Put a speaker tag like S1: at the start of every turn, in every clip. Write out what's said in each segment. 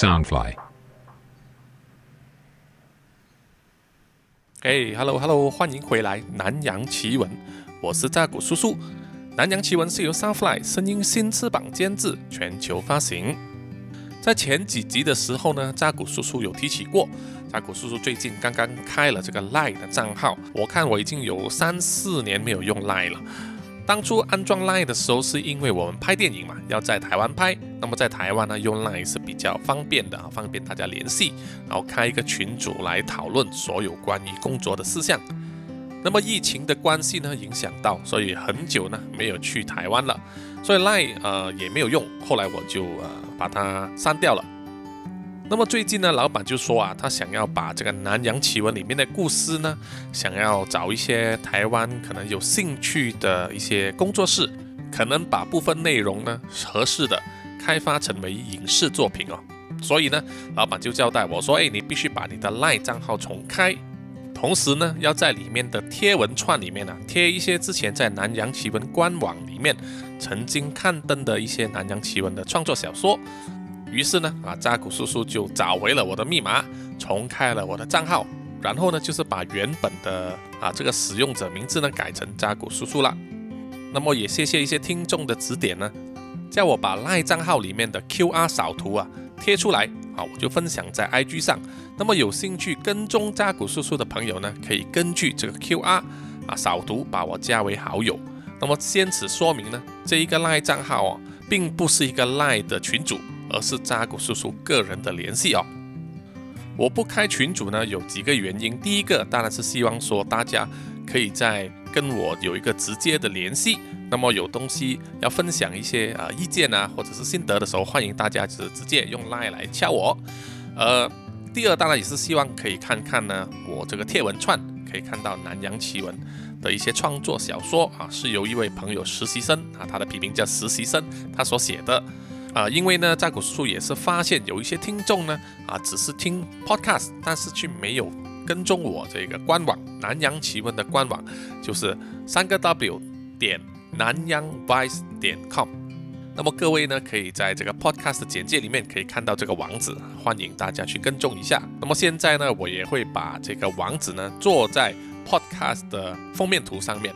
S1: Soundfly。
S2: 哎，Hello Hello，欢迎回来《南洋奇闻》，我是扎古叔叔。《南洋奇闻》是由 Soundfly 声音新翅膀监制，全球发行。在前几集的时候呢，扎古叔叔有提起过，扎古叔叔最近刚刚开了这个 Line 的账号，我看我已经有三四年没有用 Line 了。当初安装 Line 的时候，是因为我们拍电影嘛，要在台湾拍。那么在台湾呢，用 Line 是比较方便的啊，方便大家联系，然后开一个群组来讨论所有关于工作的事项。那么疫情的关系呢，影响到，所以很久呢没有去台湾了，所以 Line 呃也没有用。后来我就呃把它删掉了。那么最近呢，老板就说啊，他想要把这个《南洋奇闻》里面的故事呢，想要找一些台湾可能有兴趣的一些工作室，可能把部分内容呢合适的开发成为影视作品哦。所以呢，老板就交代我说，哎，你必须把你的赖账号重开，同时呢，要在里面的贴文串里面呢贴一些之前在《南洋奇闻》官网里面曾经刊登的一些《南洋奇闻》的创作小说。于是呢，啊，扎古叔叔就找回了我的密码，重开了我的账号，然后呢，就是把原本的啊这个使用者名字呢改成扎古叔叔了。那么也谢谢一些听众的指点呢，叫我把赖账号里面的 QR 扫图啊贴出来，啊，我就分享在 IG 上。那么有兴趣跟踪扎古叔叔的朋友呢，可以根据这个 QR 啊扫图把我加为好友。那么先此说明呢，这一个赖账号啊，并不是一个赖的群主。而是扎古叔叔个人的联系哦。我不开群主呢，有几个原因。第一个当然是希望说大家可以在跟我有一个直接的联系。那么有东西要分享一些啊意见啊或者是心得的时候，欢迎大家就是直接用 line 来敲我。呃，第二当然也是希望可以看看呢我这个贴文串，可以看到南洋奇闻的一些创作小说啊，是由一位朋友实习生啊，他的笔名叫实习生，他所写的。啊，因为呢，在古叔叔也是发现有一些听众呢，啊，只是听 podcast，但是却没有跟踪我这个官网南洋奇闻的官网，就是三个 W 点南洋 vice 点 com。那么各位呢，可以在这个 podcast 简介里面可以看到这个网址，欢迎大家去跟踪一下。那么现在呢，我也会把这个网址呢做在 podcast 的封面图上面。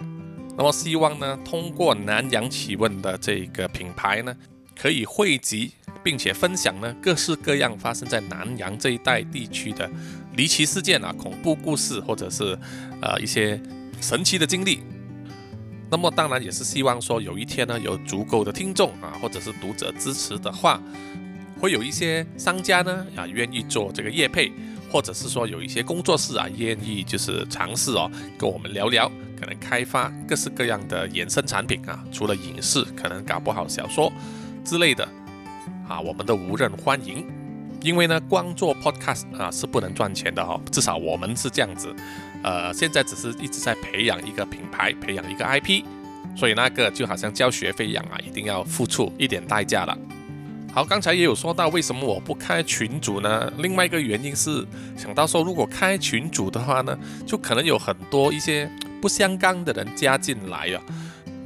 S2: 那么希望呢，通过南洋奇闻的这个品牌呢。可以汇集并且分享呢各式各样发生在南洋这一带地区的离奇事件啊、恐怖故事，或者是呃一些神奇的经历。那么当然也是希望说有一天呢有足够的听众啊或者是读者支持的话，会有一些商家呢啊愿意做这个业配，或者是说有一些工作室啊愿意就是尝试哦跟我们聊聊，可能开发各式各样的衍生产品啊，除了影视，可能搞不好小说。之类的啊，我们都无人欢迎，因为呢，光做 podcast 啊是不能赚钱的哦，至少我们是这样子。呃，现在只是一直在培养一个品牌，培养一个 IP，所以那个就好像交学费一样啊，一定要付出一点代价了。好，刚才也有说到为什么我不开群主呢？另外一个原因是想到说，如果开群主的话呢，就可能有很多一些不相干的人加进来啊。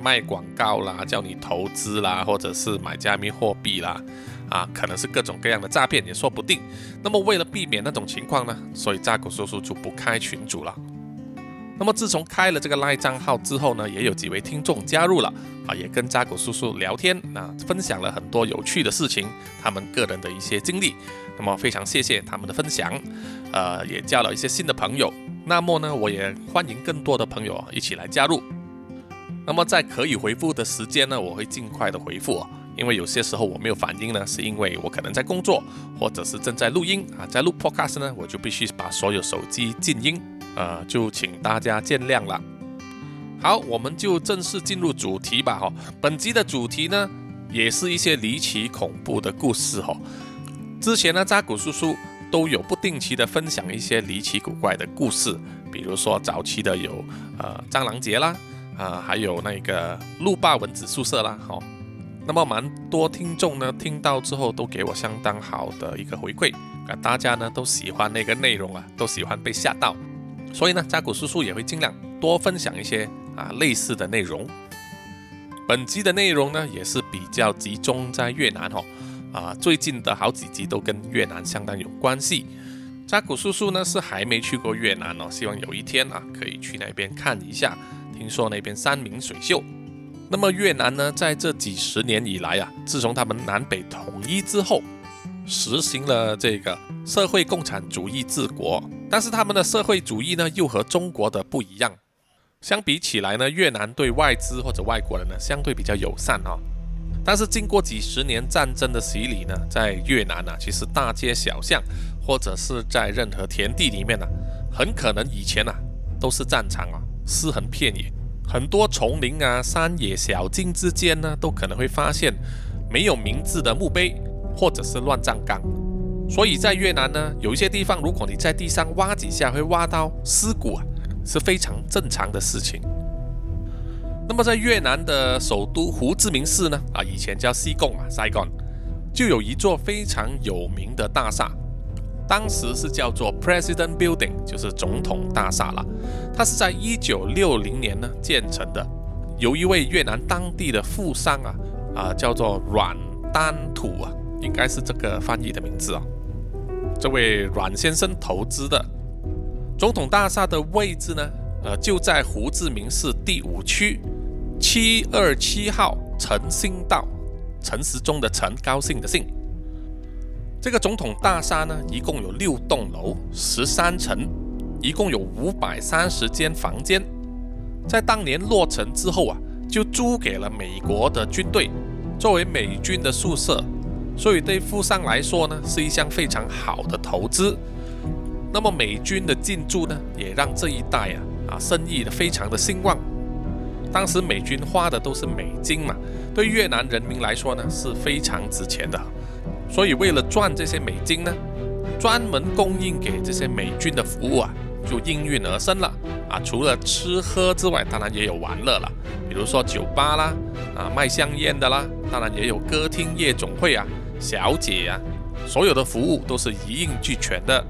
S2: 卖广告啦，叫你投资啦，或者是买加密货币啦，啊，可能是各种各样的诈骗也说不定。那么为了避免那种情况呢，所以扎古叔叔就不开群主了。那么自从开了这个赖账号之后呢，也有几位听众加入了，啊，也跟扎古叔叔聊天，啊，分享了很多有趣的事情，他们个人的一些经历。那么非常谢谢他们的分享，呃，也交了一些新的朋友。那么呢，我也欢迎更多的朋友一起来加入。那么在可以回复的时间呢，我会尽快的回复哦，因为有些时候我没有反应呢，是因为我可能在工作，或者是正在录音啊，在录 podcast 呢，我就必须把所有手机静音，呃，就请大家见谅了。好，我们就正式进入主题吧，哈，本集的主题呢，也是一些离奇恐怖的故事，哈。之前呢，扎古叔叔都有不定期的分享一些离奇古怪的故事，比如说早期的有呃蟑螂节啦。啊，还有那个路霸蚊子宿舍啦，好，那么蛮多听众呢听到之后都给我相当好的一个回馈，啊，大家呢都喜欢那个内容啊，都喜欢被吓到，所以呢，扎古叔叔也会尽量多分享一些啊类似的内容。本集的内容呢也是比较集中在越南哦，啊，最近的好几集都跟越南相当有关系。扎古叔叔呢是还没去过越南哦，希望有一天啊可以去那边看一下。听说那边山明水秀。那么越南呢，在这几十年以来啊，自从他们南北统一之后，实行了这个社会共产主义治国。但是他们的社会主义呢，又和中国的不一样。相比起来呢，越南对外资或者外国人呢，相对比较友善哈。但是经过几十年战争的洗礼呢，在越南呢，其实大街小巷或者是在任何田地里面呢，很可能以前呢都是战场啊，尸横遍野。很多丛林啊、山野小径之间呢，都可能会发现没有名字的墓碑，或者是乱葬岗。所以在越南呢，有一些地方，如果你在地上挖几下，会挖到尸骨啊，是非常正常的事情。那么在越南的首都胡志明市呢，啊，以前叫西贡啊，Saigon，就有一座非常有名的大厦。当时是叫做 President Building，就是总统大厦了。它是在一九六零年呢建成的，由一位越南当地的富商啊啊叫做阮丹土啊，应该是这个翻译的名字啊。这位阮先生投资的总统大厦的位置呢，呃就在胡志明市第五区七二七号诚兴道，陈时中的陈，高兴的兴。这个总统大厦呢，一共有六栋楼，十三层，一共有五百三十间房间。在当年落成之后啊，就租给了美国的军队，作为美军的宿舍。所以对富商来说呢，是一项非常好的投资。那么美军的进驻呢，也让这一带啊啊生意的非常的兴旺。当时美军花的都是美金嘛，对越南人民来说呢，是非常值钱的。所以，为了赚这些美金呢，专门供应给这些美军的服务啊，就应运而生了啊。除了吃喝之外，当然也有玩乐了，比如说酒吧啦，啊卖香烟的啦，当然也有歌厅、夜总会啊，小姐啊，所有的服务都是一应俱全的。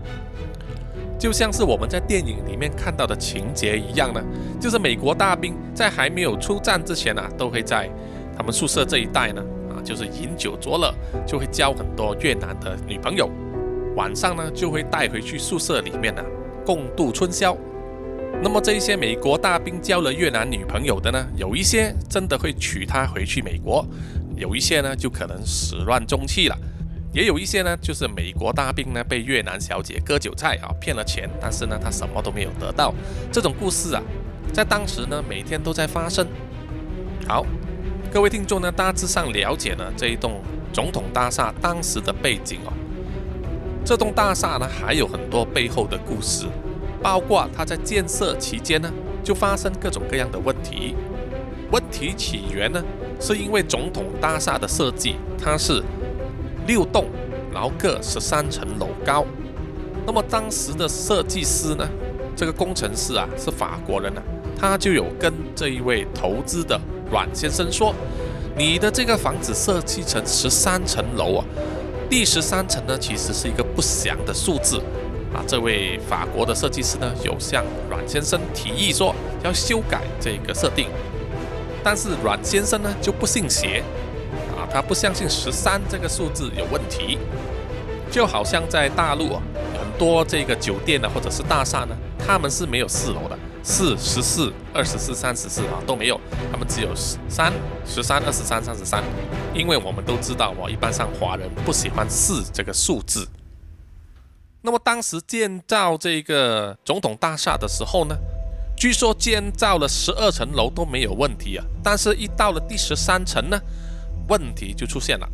S2: 就像是我们在电影里面看到的情节一样呢，就是美国大兵在还没有出战之前呢，都会在他们宿舍这一带呢。就是饮酒作乐，就会交很多越南的女朋友，晚上呢就会带回去宿舍里面呢共度春宵。那么这一些美国大兵交了越南女朋友的呢，有一些真的会娶她回去美国，有一些呢就可能始乱终弃了，也有一些呢就是美国大兵呢被越南小姐割韭菜啊骗了钱，但是呢他什么都没有得到。这种故事啊，在当时呢每天都在发生。好。各位听众呢，大致上了解了这一栋总统大厦当时的背景哦。这栋大厦呢，还有很多背后的故事，包括它在建设期间呢，就发生各种各样的问题。问题起源呢，是因为总统大厦的设计，它是六栋，然后各十三层楼高。那么当时的设计师呢，这个工程师啊，是法国人呢，他就有跟这一位投资的。阮先生说：“你的这个房子设计成十三层楼啊，第十三层呢其实是一个不祥的数字啊。”这位法国的设计师呢有向阮先生提议说要修改这个设定，但是阮先生呢就不信邪啊，他不相信十三这个数字有问题，就好像在大陆啊很多这个酒店呢或者是大厦呢，他们是没有四楼的。四十四、二十四、三十四啊都没有，他们只有三、十三、二十三、三十三。因为我们都知道，我一般上华人不喜欢四这个数字。那么当时建造这个总统大厦的时候呢，据说建造了十二层楼都没有问题啊，但是一到了第十三层呢，问题就出现了。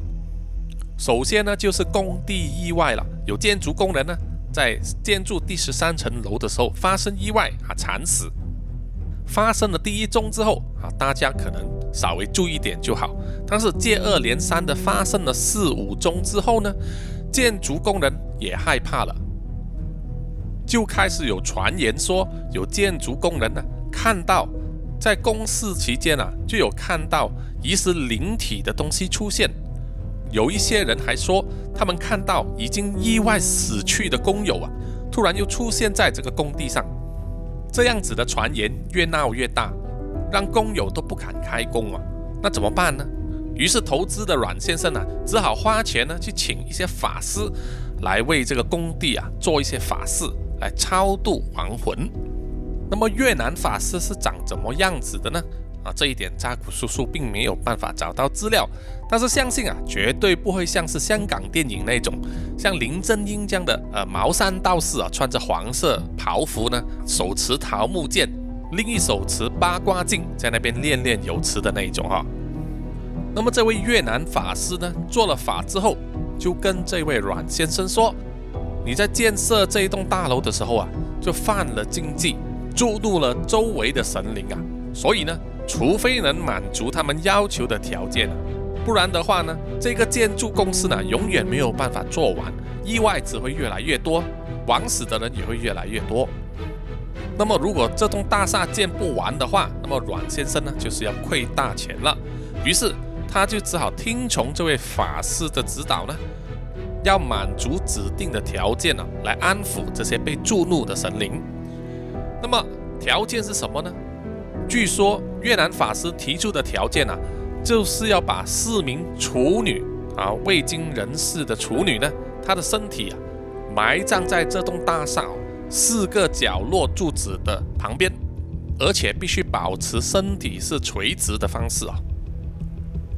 S2: 首先呢，就是工地意外了，有建筑工人呢。在建筑第十三层楼的时候发生意外啊，惨死。发生了第一宗之后啊，大家可能稍微注意点就好。但是接二连三的发生了四五宗之后呢，建筑工人也害怕了，就开始有传言说有建筑工人呢看到在公事期间啊，就有看到疑似灵体的东西出现。有一些人还说，他们看到已经意外死去的工友啊，突然又出现在这个工地上。这样子的传言越闹越大，让工友都不敢开工啊。那怎么办呢？于是投资的阮先生呢，只好花钱呢去请一些法师来为这个工地啊做一些法事，来超度亡魂。那么越南法师是长怎么样子的呢？啊，这一点扎古叔叔并没有办法找到资料，但是相信啊，绝对不会像是香港电影那种，像林正英这样的呃茅山道士啊，穿着黄色袍服呢，手持桃木剑，另一手持八卦镜，在那边练练有词的那一种哈。那么这位越南法师呢，做了法之后，就跟这位阮先生说：“你在建设这一栋大楼的时候啊，就犯了禁忌，触怒了周围的神灵啊，所以呢。”除非能满足他们要求的条件不然的话呢，这个建筑公司呢永远没有办法做完，意外只会越来越多，枉死的人也会越来越多。那么如果这栋大厦建不完的话，那么阮先生呢就是要亏大钱了。于是他就只好听从这位法师的指导呢，要满足指定的条件呢，来安抚这些被助怒的神灵。那么条件是什么呢？据说越南法师提出的条件呢，就是要把四名处女啊未经人事的处女呢，她的身体啊埋葬在这栋大厦四个角落柱子的旁边，而且必须保持身体是垂直的方式啊。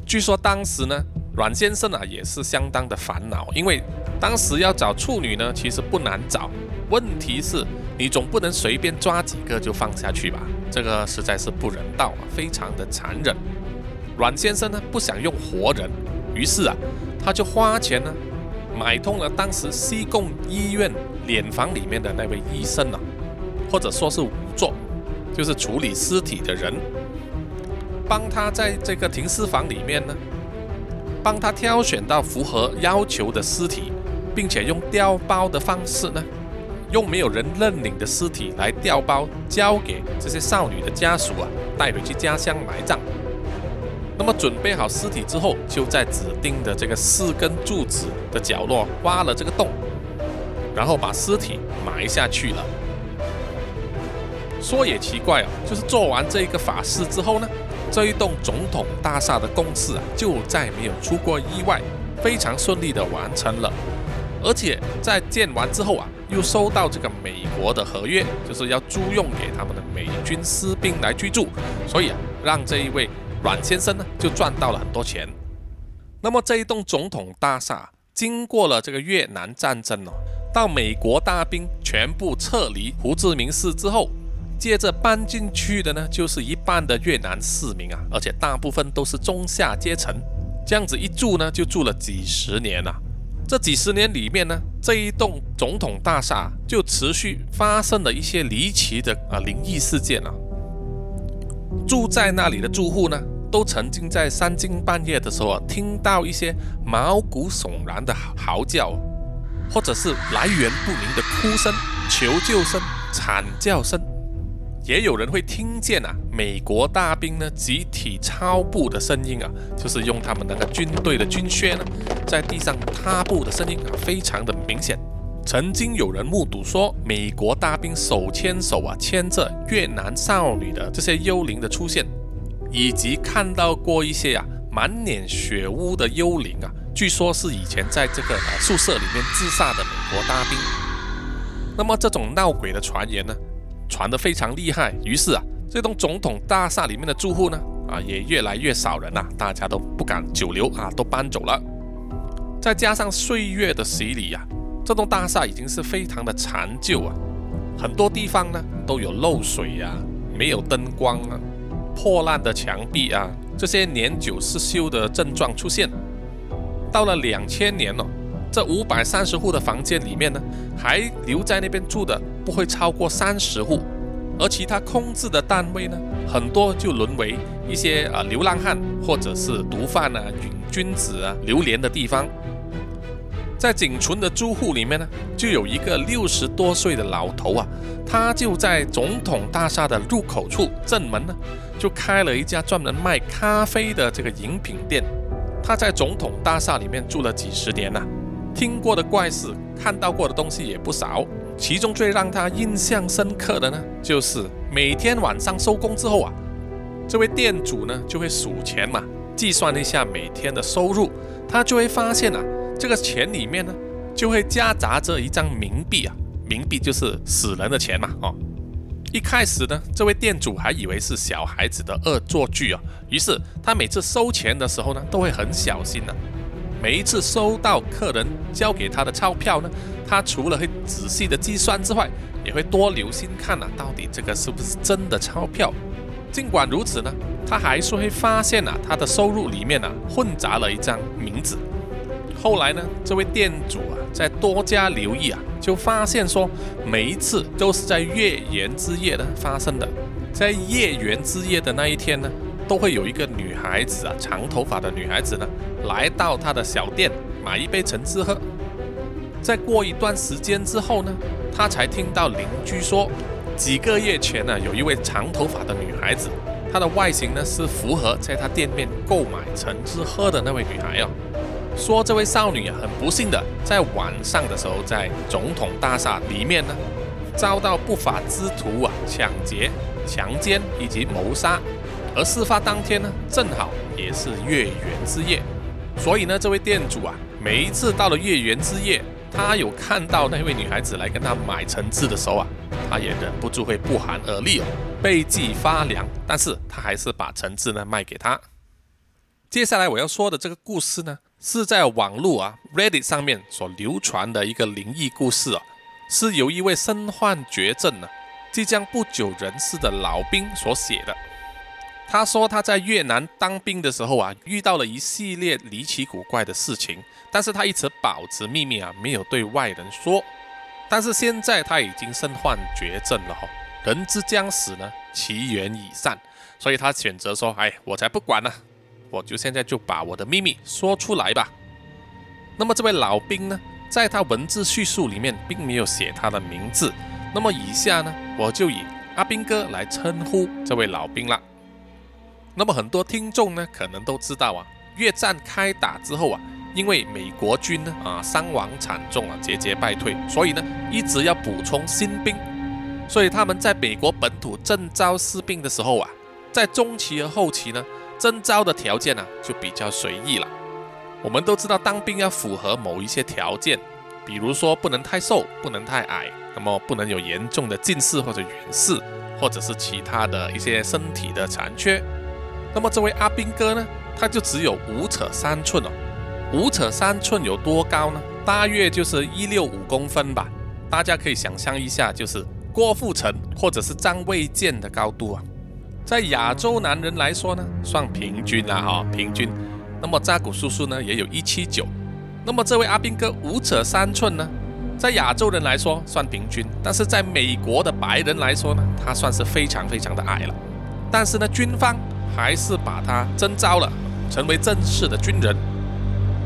S2: 据说当时呢，阮先生啊也是相当的烦恼，因为当时要找处女呢，其实不难找，问题是。你总不能随便抓几个就放下去吧？这个实在是不人道啊，非常的残忍。阮先生呢不想用活人，于是啊，他就花钱呢买通了当时西贡医院殓房里面的那位医生啊，或者说是仵作，就是处理尸体的人，帮他在这个停尸房里面呢，帮他挑选到符合要求的尸体，并且用调包的方式呢。用没有人认领的尸体来调包，交给这些少女的家属啊，带回去家乡埋葬。那么准备好尸体之后，就在指定的这个四根柱子的角落挖了这个洞，然后把尸体埋下去了。说也奇怪哦，就是做完这一个法事之后呢，这一栋总统大厦的公事啊，就再没有出过意外，非常顺利的完成了。而且在建完之后啊。又收到这个美国的合约，就是要租用给他们的美军士兵来居住，所以啊，让这一位阮先生呢就赚到了很多钱。那么这一栋总统大厦经过了这个越南战争哦，到美国大兵全部撤离胡志明市之后，接着搬进去的呢就是一半的越南市民啊，而且大部分都是中下阶层，这样子一住呢就住了几十年了。这几十年里面呢，这一栋总统大厦就持续发生了一些离奇的啊灵异事件啊。住在那里的住户呢，都曾经在三更半夜的时候啊，听到一些毛骨悚然的嚎叫，或者是来源不明的哭声、求救声、惨叫声。也有人会听见啊，美国大兵呢集体操步的声音啊，就是用他们那个军队的军靴呢，在地上踏步的声音啊，非常的明显。曾经有人目睹说，美国大兵手牵手啊，牵着越南少女的这些幽灵的出现，以及看到过一些啊满脸血污的幽灵啊，据说是以前在这个宿舍里面自杀的美国大兵。那么这种闹鬼的传言呢？传得非常厉害，于是啊，这栋总统大厦里面的住户呢，啊，也越来越少人了，大家都不敢久留啊，都搬走了。再加上岁月的洗礼呀，这栋大厦已经是非常的残旧啊，很多地方呢都有漏水呀，没有灯光啊，破烂的墙壁啊，这些年久失修的症状出现。到了两千年了。这五百三十户的房间里面呢，还留在那边住的不会超过三十户，而其他空置的单位呢，很多就沦为一些啊流浪汉或者是毒贩啊、瘾君子啊流连的地方。在仅存的住户里面呢，就有一个六十多岁的老头啊，他就在总统大厦的入口处正门呢，就开了一家专门卖咖啡的这个饮品店。他在总统大厦里面住了几十年了。听过的怪事，看到过的东西也不少。其中最让他印象深刻的呢，就是每天晚上收工之后啊，这位店主呢就会数钱嘛，计算一下每天的收入，他就会发现啊，这个钱里面呢，就会夹杂着一张冥币啊，冥币就是死人的钱嘛，哦。一开始呢，这位店主还以为是小孩子的恶作剧啊，于是他每次收钱的时候呢，都会很小心的。每一次收到客人交给他的钞票呢，他除了会仔细的计算之外，也会多留心看啊，到底这个是不是真的钞票。尽管如此呢，他还是会发现啊，他的收入里面啊混杂了一张名字。后来呢，这位店主啊，在多加留意啊，就发现说，每一次都是在月圆之夜呢发生的。在月圆之夜的那一天呢，都会有一个女孩子啊，长头发的女孩子呢，来到他的小店买一杯橙汁喝。再过一段时间之后呢，他才听到邻居说，几个月前呢，有一位长头发的女孩子，她的外形呢是符合在他店面购买橙汁喝的那位女孩啊。说这位少女啊，很不幸的在晚上的时候，在总统大厦里面呢，遭到不法之徒啊抢劫、强奸以及谋杀。而事发当天呢，正好也是月圆之夜，所以呢，这位店主啊，每一次到了月圆之夜，他有看到那位女孩子来跟他买橙汁的时候啊，他也忍不住会不寒而栗哦，背脊发凉。但是他还是把橙汁呢卖给他。接下来我要说的这个故事呢。是在网络啊 Reddit 上面所流传的一个灵异故事啊，是由一位身患绝症呢、即将不久人世的老兵所写的。他说他在越南当兵的时候啊，遇到了一系列离奇古怪的事情，但是他一直保持秘密啊，没有对外人说。但是现在他已经身患绝症了哈，人之将死呢，其言已善，所以他选择说，哎，我才不管呢。我就现在就把我的秘密说出来吧。那么这位老兵呢，在他文字叙述里面并没有写他的名字。那么以下呢，我就以阿兵哥来称呼这位老兵了。那么很多听众呢，可能都知道啊，越战开打之后啊，因为美国军呢啊伤亡惨重啊，节节败退，所以呢一直要补充新兵。所以他们在美国本土征召士兵的时候啊，在中期和后期呢。征招的条件呢，就比较随意了。我们都知道，当兵要符合某一些条件，比如说不能太瘦，不能太矮，那么不能有严重的近视或者远视，或者是其他的一些身体的残缺。那么这位阿兵哥呢，他就只有五尺三寸哦。五尺三寸有多高呢？大约就是一六五公分吧。大家可以想象一下，就是郭富城或者是张卫健的高度啊。在亚洲男人来说呢，算平均了哈，平均。那么扎古叔叔呢，也有一七九。那么这位阿兵哥五尺三寸呢，在亚洲人来说算平均，但是在美国的白人来说呢，他算是非常非常的矮了。但是呢，军方还是把他征召了，成为正式的军人。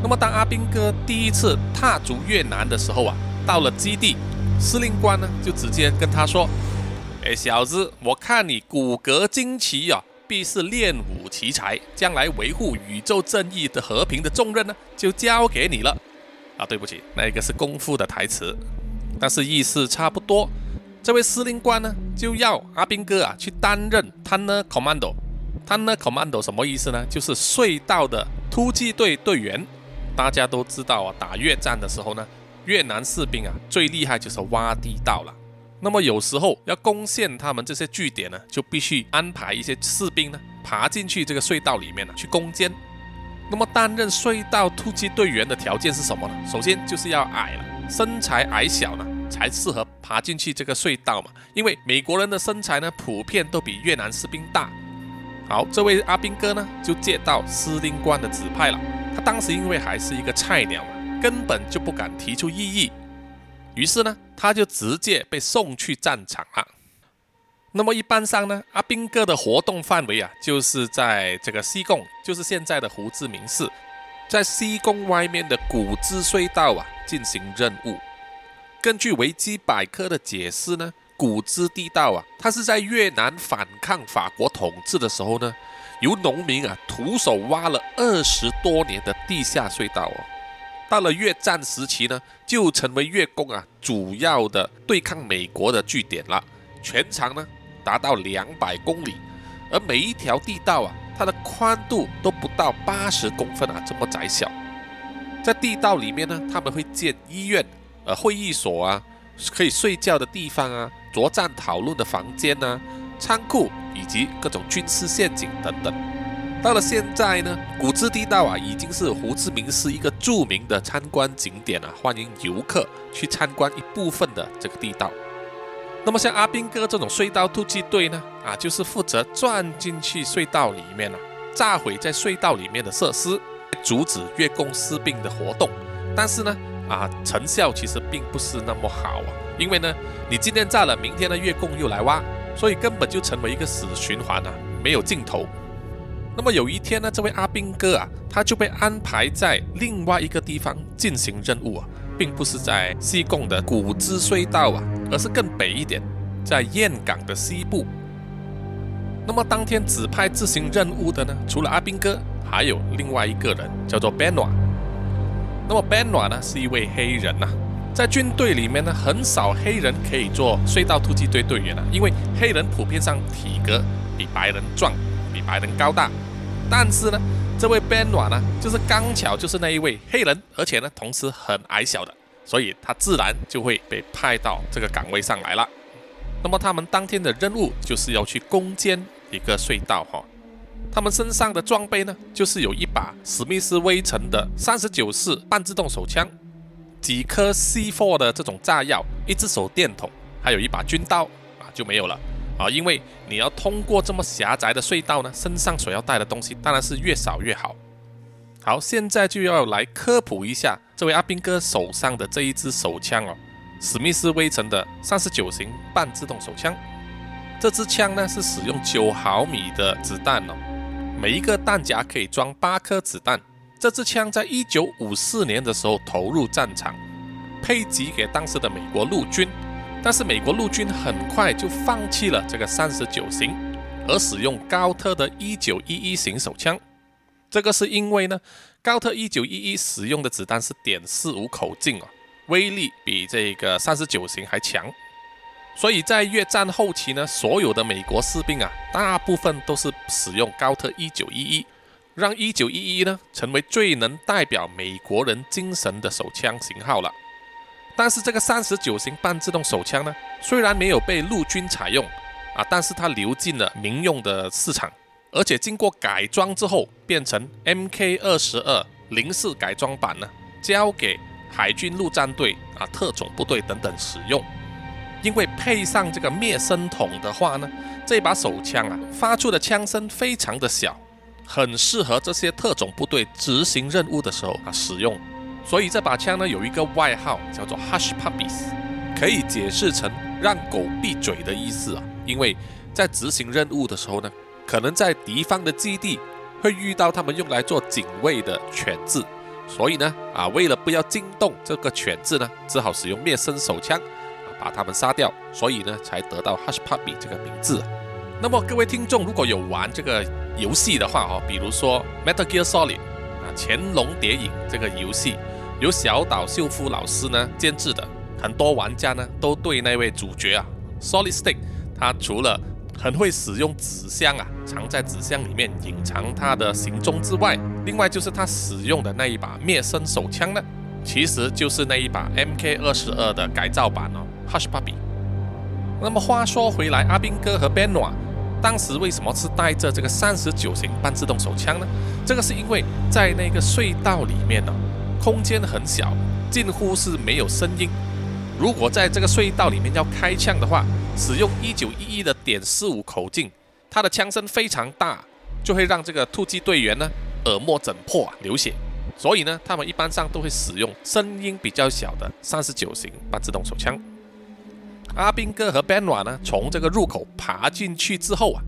S2: 那么当阿兵哥第一次踏足越南的时候啊，到了基地，司令官呢就直接跟他说。小子，我看你骨骼惊奇啊，必是练武奇才，将来维护宇宙正义的和平的重任呢，就交给你了。啊，对不起，那个是功夫的台词，但是意思差不多。这位司令官呢，就要阿兵哥啊去担任 Tunnel Commando。Tunnel Commando 什么意思呢？就是隧道的突击队队员。大家都知道啊，打越战的时候呢，越南士兵啊最厉害就是挖地道了。那么有时候要攻陷他们这些据点呢，就必须安排一些士兵呢爬进去这个隧道里面呢去攻坚。那么担任隧道突击队员的条件是什么呢？首先就是要矮了，身材矮小呢才适合爬进去这个隧道嘛。因为美国人的身材呢普遍都比越南士兵大。好，这位阿兵哥呢就接到司令官的指派了。他当时因为还是一个菜鸟嘛，根本就不敢提出异议。于是呢，他就直接被送去战场了。那么一般上呢，阿兵哥的活动范围啊，就是在这个西贡，就是现在的胡志明市，在西贡外面的古芝隧道啊进行任务。根据维基百科的解释呢，古芝地道啊，它是在越南反抗法国统治的时候呢，由农民啊徒手挖了二十多年的地下隧道哦。到了越战时期呢，就成为越共啊主要的对抗美国的据点了。全长呢达到两百公里，而每一条地道啊，它的宽度都不到八十公分啊，这么窄小。在地道里面呢，他们会建医院、呃会议所啊，可以睡觉的地方啊，作战讨论的房间啊，仓库以及各种军事陷阱等等。到了现在呢，古芝地道啊，已经是胡志明市一个著名的参观景点啊，欢迎游客去参观一部分的这个地道。那么像阿兵哥这种隧道突击队呢，啊，就是负责钻进去隧道里面啊，炸毁在隧道里面的设施，阻止越共士兵的活动。但是呢，啊，成效其实并不是那么好啊，因为呢，你今天炸了，明天的越共又来挖，所以根本就成为一个死循环啊，没有尽头。那么有一天呢，这位阿兵哥啊，他就被安排在另外一个地方进行任务啊，并不是在西贡的古芝隧道啊，而是更北一点，在堰港的西部。那么当天指派执行任务的呢，除了阿兵哥，还有另外一个人叫做 Benwa。那么 Benwa 呢，是一位黑人呐，在军队里面呢，很少黑人可以做隧道突击队队员啊，因为黑人普遍上体格比白人壮，比白人高大。但是呢，这位 Ben 瓦呢，就是刚巧就是那一位黑人，而且呢，同时很矮小的，所以他自然就会被派到这个岗位上来了。那么他们当天的任务就是要去攻坚一个隧道哈。他们身上的装备呢，就是有一把史密斯威城的三十九式半自动手枪，几颗 C4 的这种炸药，一只手电筒，还有一把军刀啊，就没有了。啊，因为你要通过这么狭窄的隧道呢，身上所要带的东西当然是越少越好。好，现在就要来科普一下这位阿兵哥手上的这一支手枪哦，史密斯威城的三十九型半自动手枪。这支枪呢是使用九毫米的子弹哦，每一个弹夹可以装八颗子弹。这支枪在一九五四年的时候投入战场，配给给当时的美国陆军。但是美国陆军很快就放弃了这个三十九型，而使用高特的一九一一型手枪。这个是因为呢，高特一九一一使用的子弹是点四五口径哦，威力比这个三十九型还强。所以在越战后期呢，所有的美国士兵啊，大部分都是使用高特一九一一，让一九一一呢成为最能代表美国人精神的手枪型号了。但是这个三十九型半自动手枪呢，虽然没有被陆军采用啊，但是它流进了民用的市场，而且经过改装之后变成 Mk 二十二零式改装版呢，交给海军陆战队啊、特种部队等等使用。因为配上这个灭声筒的话呢，这把手枪啊发出的枪声非常的小，很适合这些特种部队执行任务的时候啊使用。所以这把枪呢有一个外号叫做 Hush Puppies，可以解释成让狗闭嘴的意思啊。因为在执行任务的时候呢，可能在敌方的基地会遇到他们用来做警卫的犬只，所以呢啊，为了不要惊动这个犬只呢，只好使用灭声手枪啊把它们杀掉，所以呢才得到 Hush Puppy 这个名字。那么各位听众如果有玩这个游戏的话哦，比如说 Metal Gear Solid 啊，潜龙谍影这个游戏。由小岛秀夫老师呢监制的，很多玩家呢都对那位主角啊，Solid Stick，他除了很会使用纸箱啊，藏在纸箱里面隐藏他的行踪之外，另外就是他使用的那一把灭生手枪呢，其实就是那一把 Mk 二十二的改造版哦，Hush Puppy。那么话说回来，阿兵哥和 Benoit 当时为什么是带着这个三十九型半自动手枪呢？这个是因为在那个隧道里面呢。空间很小，近乎是没有声音。如果在这个隧道里面要开枪的话，使用一九一一的点四五口径，它的枪声非常大，就会让这个突击队员呢耳膜整破啊流血。所以呢，他们一般上都会使用声音比较小的三十九型半自动手枪。阿兵哥和 Benwa 呢，从这个入口爬进去之后啊，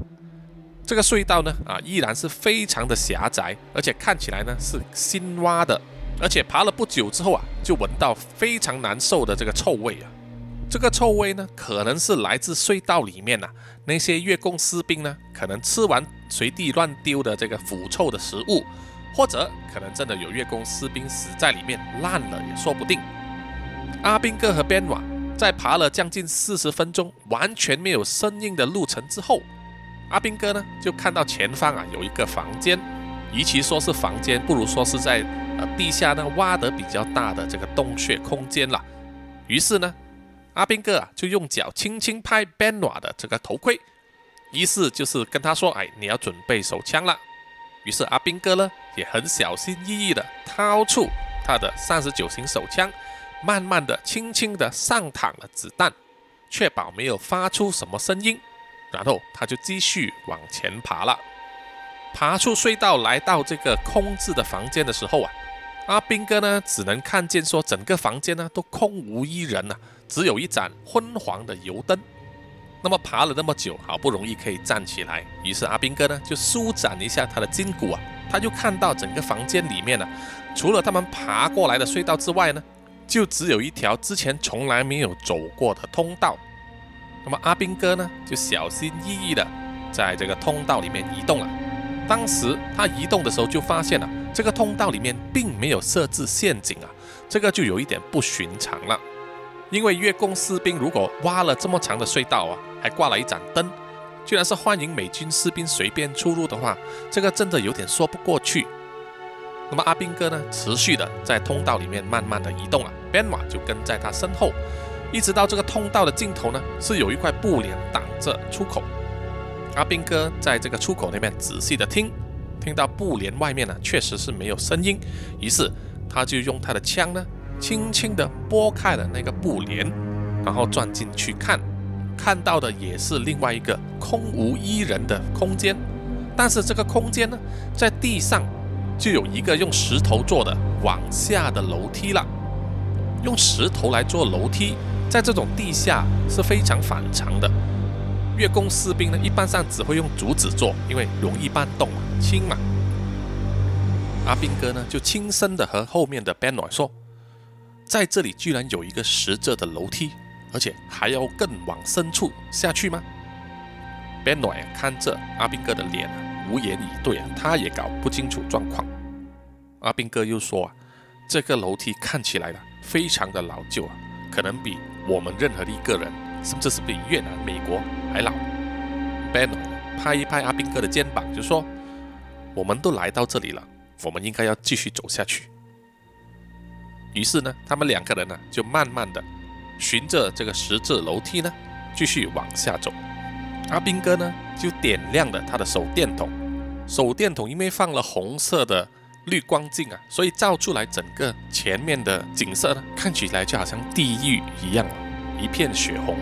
S2: 这个隧道呢啊依然是非常的狭窄，而且看起来呢是新挖的。而且爬了不久之后啊，就闻到非常难受的这个臭味啊。这个臭味呢，可能是来自隧道里面呐那些越共士兵呢，可能吃完随地乱丢的这个腐臭的食物，或者可能真的有越共士兵死在里面烂了也说不定。阿兵哥和边瓦在爬了将近四十分钟完全没有声音的路程之后，阿兵哥呢就看到前方啊有一个房间，与其说是房间，不如说是在呃地下呢挖得比较大的这个洞穴空间了。于是呢，阿兵哥啊就用脚轻轻拍 b e n o i 的这个头盔，意思就是跟他说：“哎，你要准备手枪了。”于是阿兵哥呢也很小心翼翼地掏出他的三十九型手枪，慢慢的、轻轻地上膛了子弹，确保没有发出什么声音。然后他就继续往前爬了。爬出隧道，来到这个空置的房间的时候啊，阿兵哥呢只能看见说整个房间呢都空无一人呐，只有一盏昏黄的油灯。那么爬了那么久，好不容易可以站起来，于是阿兵哥呢就舒展一下他的筋骨啊，他就看到整个房间里面呢，除了他们爬过来的隧道之外呢，就只有一条之前从来没有走过的通道。那么阿兵哥呢就小心翼翼的在这个通道里面移动了。当时他移动的时候就发现了这个通道里面并没有设置陷阱啊，这个就有一点不寻常了。因为越共士兵如果挖了这么长的隧道啊，还挂了一盏灯，居然是欢迎美军士兵随便出入的话，这个真的有点说不过去。那么阿兵哥呢，持续的在通道里面慢慢的移动了，Ben 马就跟在他身后，一直到这个通道的尽头呢，是有一块布帘挡着出口。阿兵哥在这个出口那边仔细的听，听到布帘外面呢确实是没有声音，于是他就用他的枪呢。轻轻地拨开了那个布帘，然后钻进去看，看到的也是另外一个空无一人的空间。但是这个空间呢，在地上就有一个用石头做的往下的楼梯了。用石头来做楼梯，在这种地下是非常反常的。越共士兵呢，一般上只会用竹子做，因为容易搬动嘛，轻嘛。阿兵哥呢，就轻声的和后面的 b e n o 说。在这里居然有一个石质的楼梯，而且还要更往深处下去吗？Ben 暖看着阿兵哥的脸，无言以对啊，他也搞不清楚状况。阿兵哥又说啊，这个楼梯看起来呢，非常的老旧啊，可能比我们任何的一个人，甚至是比越南、美国还老。Ben 拍一拍阿兵哥的肩膀，就说：“我们都来到这里了，我们应该要继续走下去。”于是呢，他们两个人呢就慢慢的循着这个十字楼梯呢继续往下走。阿兵哥呢就点亮了他的手电筒，手电筒因为放了红色的滤光镜啊，所以照出来整个前面的景色呢看起来就好像地狱一样，一片血红。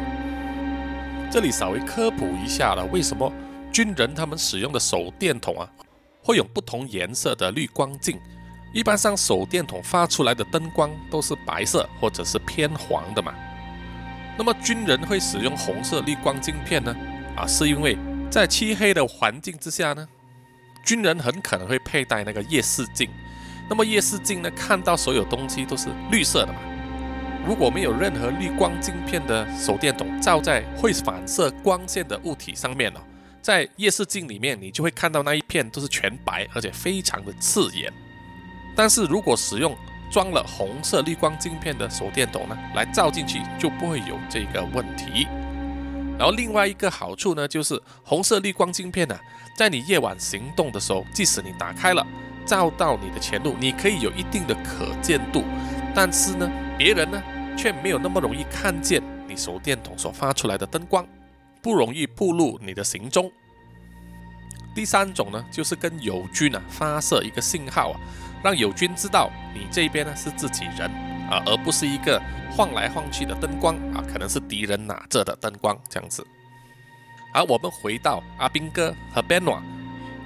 S2: 这里稍微科普一下了，为什么军人他们使用的手电筒啊会有不同颜色的滤光镜？一般上手电筒发出来的灯光都是白色或者是偏黄的嘛。那么军人会使用红色滤光镜片呢？啊，是因为在漆黑的环境之下呢，军人很可能会佩戴那个夜视镜。那么夜视镜呢，看到所有东西都是绿色的嘛。如果没有任何滤光镜片的手电筒照在会反射光线的物体上面哦，在夜视镜里面你就会看到那一片都是全白，而且非常的刺眼。但是如果使用装了红色滤光镜片的手电筒呢，来照进去就不会有这个问题。然后另外一个好处呢，就是红色滤光镜片呢，在你夜晚行动的时候，即使你打开了，照到你的前路，你可以有一定的可见度，但是呢，别人呢却没有那么容易看见你手电筒所发出来的灯光，不容易暴露你的行踪。第三种呢，就是跟友军啊发射一个信号啊。让友军知道你这边呢是自己人啊，而不是一个晃来晃去的灯光啊，可能是敌人拿着的灯光这样子。而我们回到阿兵哥和 Benoit，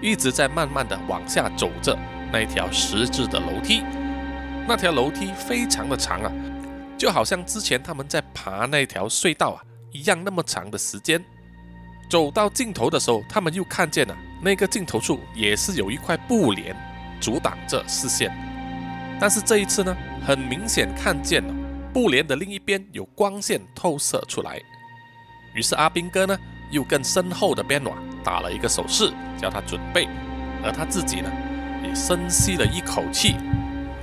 S2: 一直在慢慢的往下走着那一条十字的楼梯，那条楼梯非常的长啊，就好像之前他们在爬那条隧道啊一样那么长的时间。走到尽头的时候，他们又看见了那个尽头处也是有一块布帘。阻挡着视线，但是这一次呢，很明显看见了布帘的另一边有光线透射出来。于是阿兵哥呢，又跟身后的边瓦打了一个手势，叫他准备，而他自己呢，也深吸了一口气，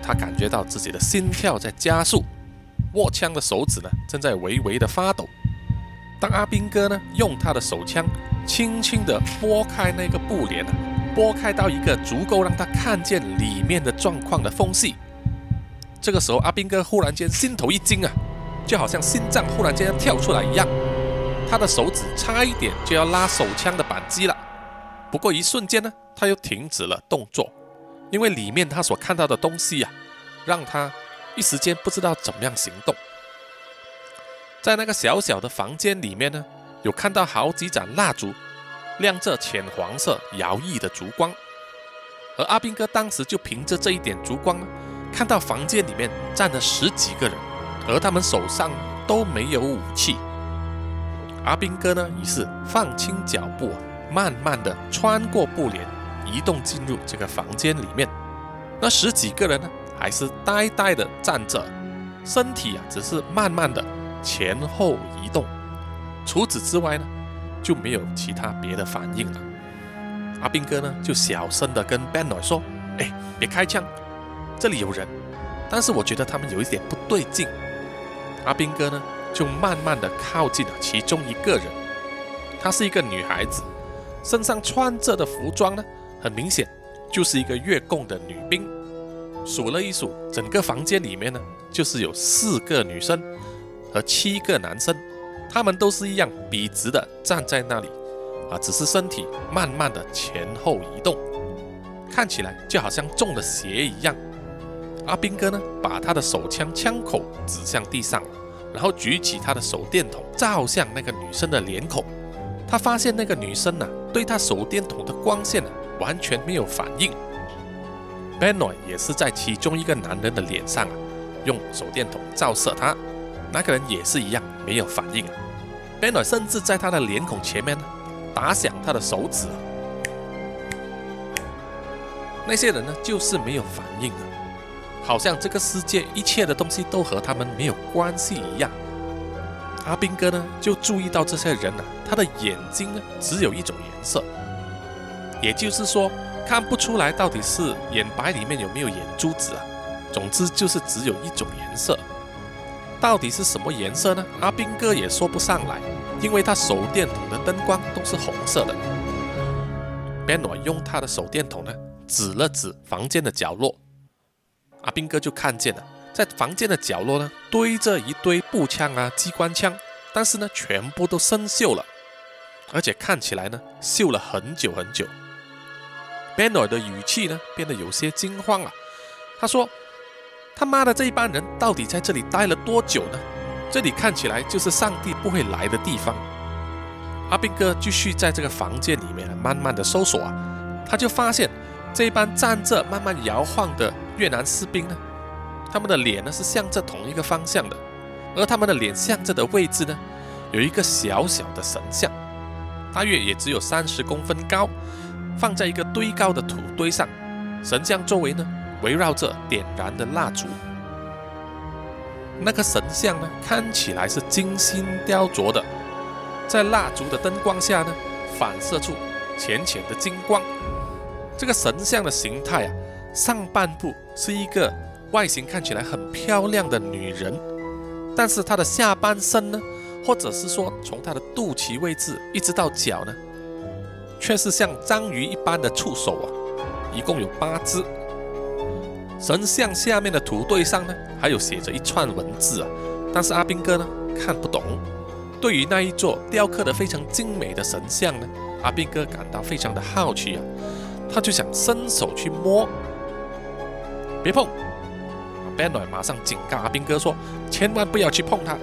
S2: 他感觉到自己的心跳在加速，握枪的手指呢，正在微微的发抖。当阿兵哥呢用他的手枪轻轻地拨开那个布帘啊，拨开到一个足够让他看见里面的状况的缝隙，这个时候阿兵哥忽然间心头一惊啊，就好像心脏忽然间要跳出来一样，他的手指差一点就要拉手枪的扳机了，不过一瞬间呢，他又停止了动作，因为里面他所看到的东西呀，让他一时间不知道怎么样行动。在那个小小的房间里面呢，有看到好几盏蜡烛，亮着浅黄色摇曳的烛光。而阿兵哥当时就凭着这一点烛光，看到房间里面站了十几个人，而他们手上都没有武器。阿兵哥呢，于是放轻脚步，慢慢的穿过布帘，移动进入这个房间里面。那十几个人呢，还是呆呆的站着，身体啊，只是慢慢的。前后移动，除此之外呢，就没有其他别的反应了。阿兵哥呢，就小声的跟 Benoy 说：“哎，别开枪，这里有人。但是我觉得他们有一点不对劲。”阿兵哥呢，就慢慢的靠近了其中一个人。她是一个女孩子，身上穿着的服装呢，很明显就是一个月供的女兵。数了一数，整个房间里面呢，就是有四个女生。和七个男生，他们都是一样笔直的站在那里，啊，只是身体慢慢的前后移动，看起来就好像中了邪一样。阿兵哥呢，把他的手枪枪口指向地上，然后举起他的手电筒照向那个女生的脸孔。他发现那个女生呢，对他手电筒的光线呢，完全没有反应。，Beno 也是在其中一个男人的脸上啊，用手电筒照射他。那个人也是一样没有反应啊，Beno 甚至在他的脸孔前面呢打响他的手指，那些人呢就是没有反应啊，好像这个世界一切的东西都和他们没有关系一样。阿兵哥呢就注意到这些人呢，他的眼睛呢只有一种颜色，也就是说看不出来到底是眼白里面有没有眼珠子啊，总之就是只有一种颜色。到底是什么颜色呢？阿兵哥也说不上来，因为他手电筒的灯光都是红色的。Benoy 用他的手电筒呢，指了指房间的角落，阿兵哥就看见了，在房间的角落呢，堆着一堆步枪啊、机关枪，但是呢，全部都生锈了，而且看起来呢，锈了很久很久。Benoy 的语气呢，变得有些惊慌了，他说。他妈的，这一帮人到底在这里待了多久呢？这里看起来就是上帝不会来的地方。阿兵哥继续在这个房间里面慢慢的搜索啊，他就发现这一帮站着慢慢摇晃的越南士兵呢，他们的脸呢是向着同一个方向的，而他们的脸向着的位置呢，有一个小小的神像，大约也只有三十公分高，放在一个堆高的土堆上，神像周围呢。围绕着点燃的蜡烛，那个神像呢，看起来是精心雕琢的，在蜡烛的灯光下呢，反射出浅浅的金光。这个神像的形态啊，上半部是一个外形看起来很漂亮的女人，但是她的下半身呢，或者是说从她的肚脐位置一直到脚呢，却是像章鱼一般的触手啊，一共有八只。神像下面的土堆上呢，还有写着一串文字啊，但是阿兵哥呢看不懂。对于那一座雕刻的非常精美的神像呢，阿兵哥感到非常的好奇啊，他就想伸手去摸，别碰。Benoy 马上警告阿兵哥说，千万不要去碰它。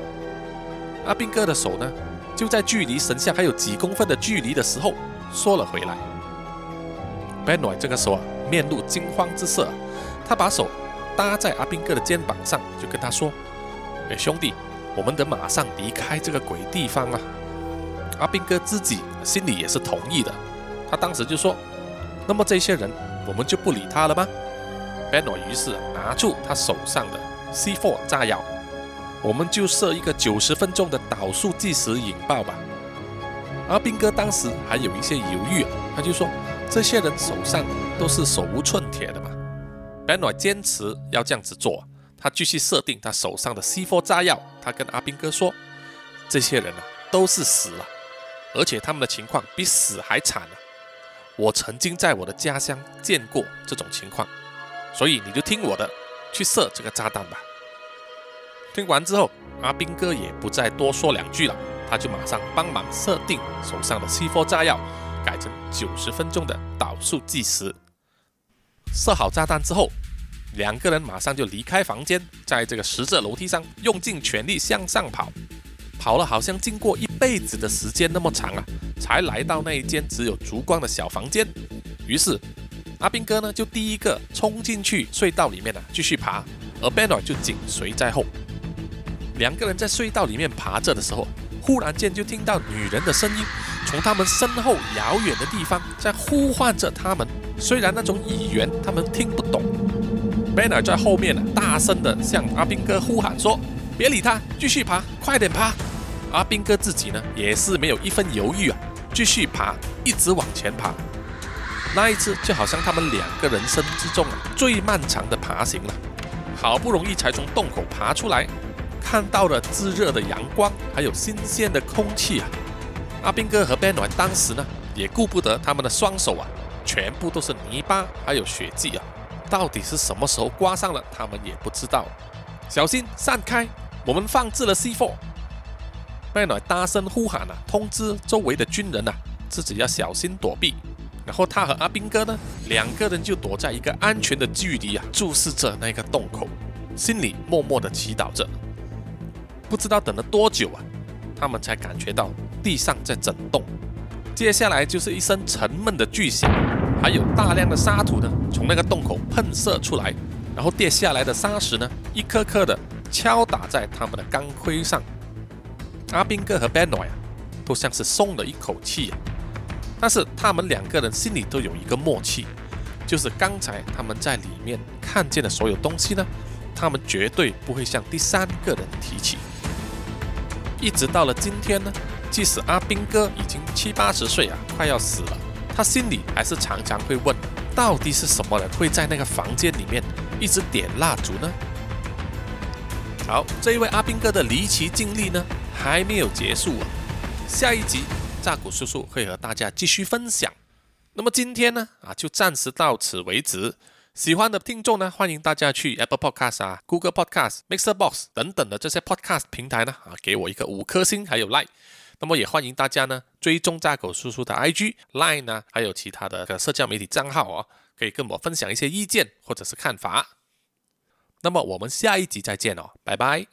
S2: 阿兵哥的手呢，就在距离神像还有几公分的距离的时候缩了回来。Benoy 这个时候啊，面露惊慌之色。他把手搭在阿兵哥的肩膀上，就跟他说：“哎，兄弟，我们得马上离开这个鬼地方啊！”阿兵哥自己心里也是同意的。他当时就说：“那么这些人，我们就不理他了吗？”Benoy 于是拿出他手上的 C4 炸药，我们就设一个九十分钟的导数计时引爆吧。阿兵哥当时还有一些犹豫，他就说：“这些人手上都是手无寸铁的嘛。” Benoy 坚持要这样子做，他继续设定他手上的 C4 炸药。他跟阿兵哥说：“这些人啊，都是死了，而且他们的情况比死还惨啊！我曾经在我的家乡见过这种情况，所以你就听我的，去设这个炸弹吧。听完之后，阿兵哥也不再多说两句了，他就马上帮忙设定手上的 C4 炸药，改成九十分钟的导数计时。设好炸弹之后，两个人马上就离开房间，在这个十字楼梯上用尽全力向上跑，跑了好像经过一辈子的时间那么长啊，才来到那一间只有烛光的小房间。于是阿兵哥呢就第一个冲进去隧道里面呢继续爬，而 Benner 就紧随在后。两个人在隧道里面爬着的时候，忽然间就听到女人的声音从他们身后遥远的地方在呼唤着他们。虽然那种语言他们听不懂，Banner 在后面呢，大声的向阿兵哥呼喊说：“别理他，继续爬，快点爬！”阿兵哥自己呢，也是没有一分犹豫啊，继续爬，一直往前爬。那一次就好像他们两个人生之中啊最漫长的爬行了，好不容易才从洞口爬出来，看到了炙热的阳光，还有新鲜的空气啊。阿兵哥和 Banner 当时呢，也顾不得他们的双手啊。全部都是泥巴，还有血迹啊！到底是什么时候刮上了，他们也不知道。小心散开，我们放置了 C4。麦暖大声呼喊啊，通知周围的军人啊，自己要小心躲避。然后他和阿兵哥呢，两个人就躲在一个安全的距离啊，注视着那个洞口，心里默默的祈祷着。不知道等了多久啊，他们才感觉到地上在震动。接下来就是一声沉闷的巨响，还有大量的沙土呢从那个洞口喷射出来，然后跌下来的沙石呢一颗颗的敲打在他们的钢盔上。阿兵哥和 Benoy 啊都像是松了一口气啊，但是他们两个人心里都有一个默契，就是刚才他们在里面看见的所有东西呢，他们绝对不会向第三个人提起。一直到了今天呢。即使阿兵哥已经七八十岁啊，快要死了，他心里还是常常会问：到底是什么人会在那个房间里面一直点蜡烛呢？好，这一位阿兵哥的离奇经历呢，还没有结束啊，下一集炸古叔叔会和大家继续分享。那么今天呢，啊，就暂时到此为止。喜欢的听众呢，欢迎大家去 Apple Podcast 啊、Google Podcast、Mixer Box 等等的这些 Podcast 平台呢，啊，给我一个五颗星，还有 Like。那么也欢迎大家呢追踪炸狗叔叔的 IG、Line 呢，还有其他的社交媒体账号哦，可以跟我分享一些意见或者是看法。那么我们下一集再见哦，拜拜。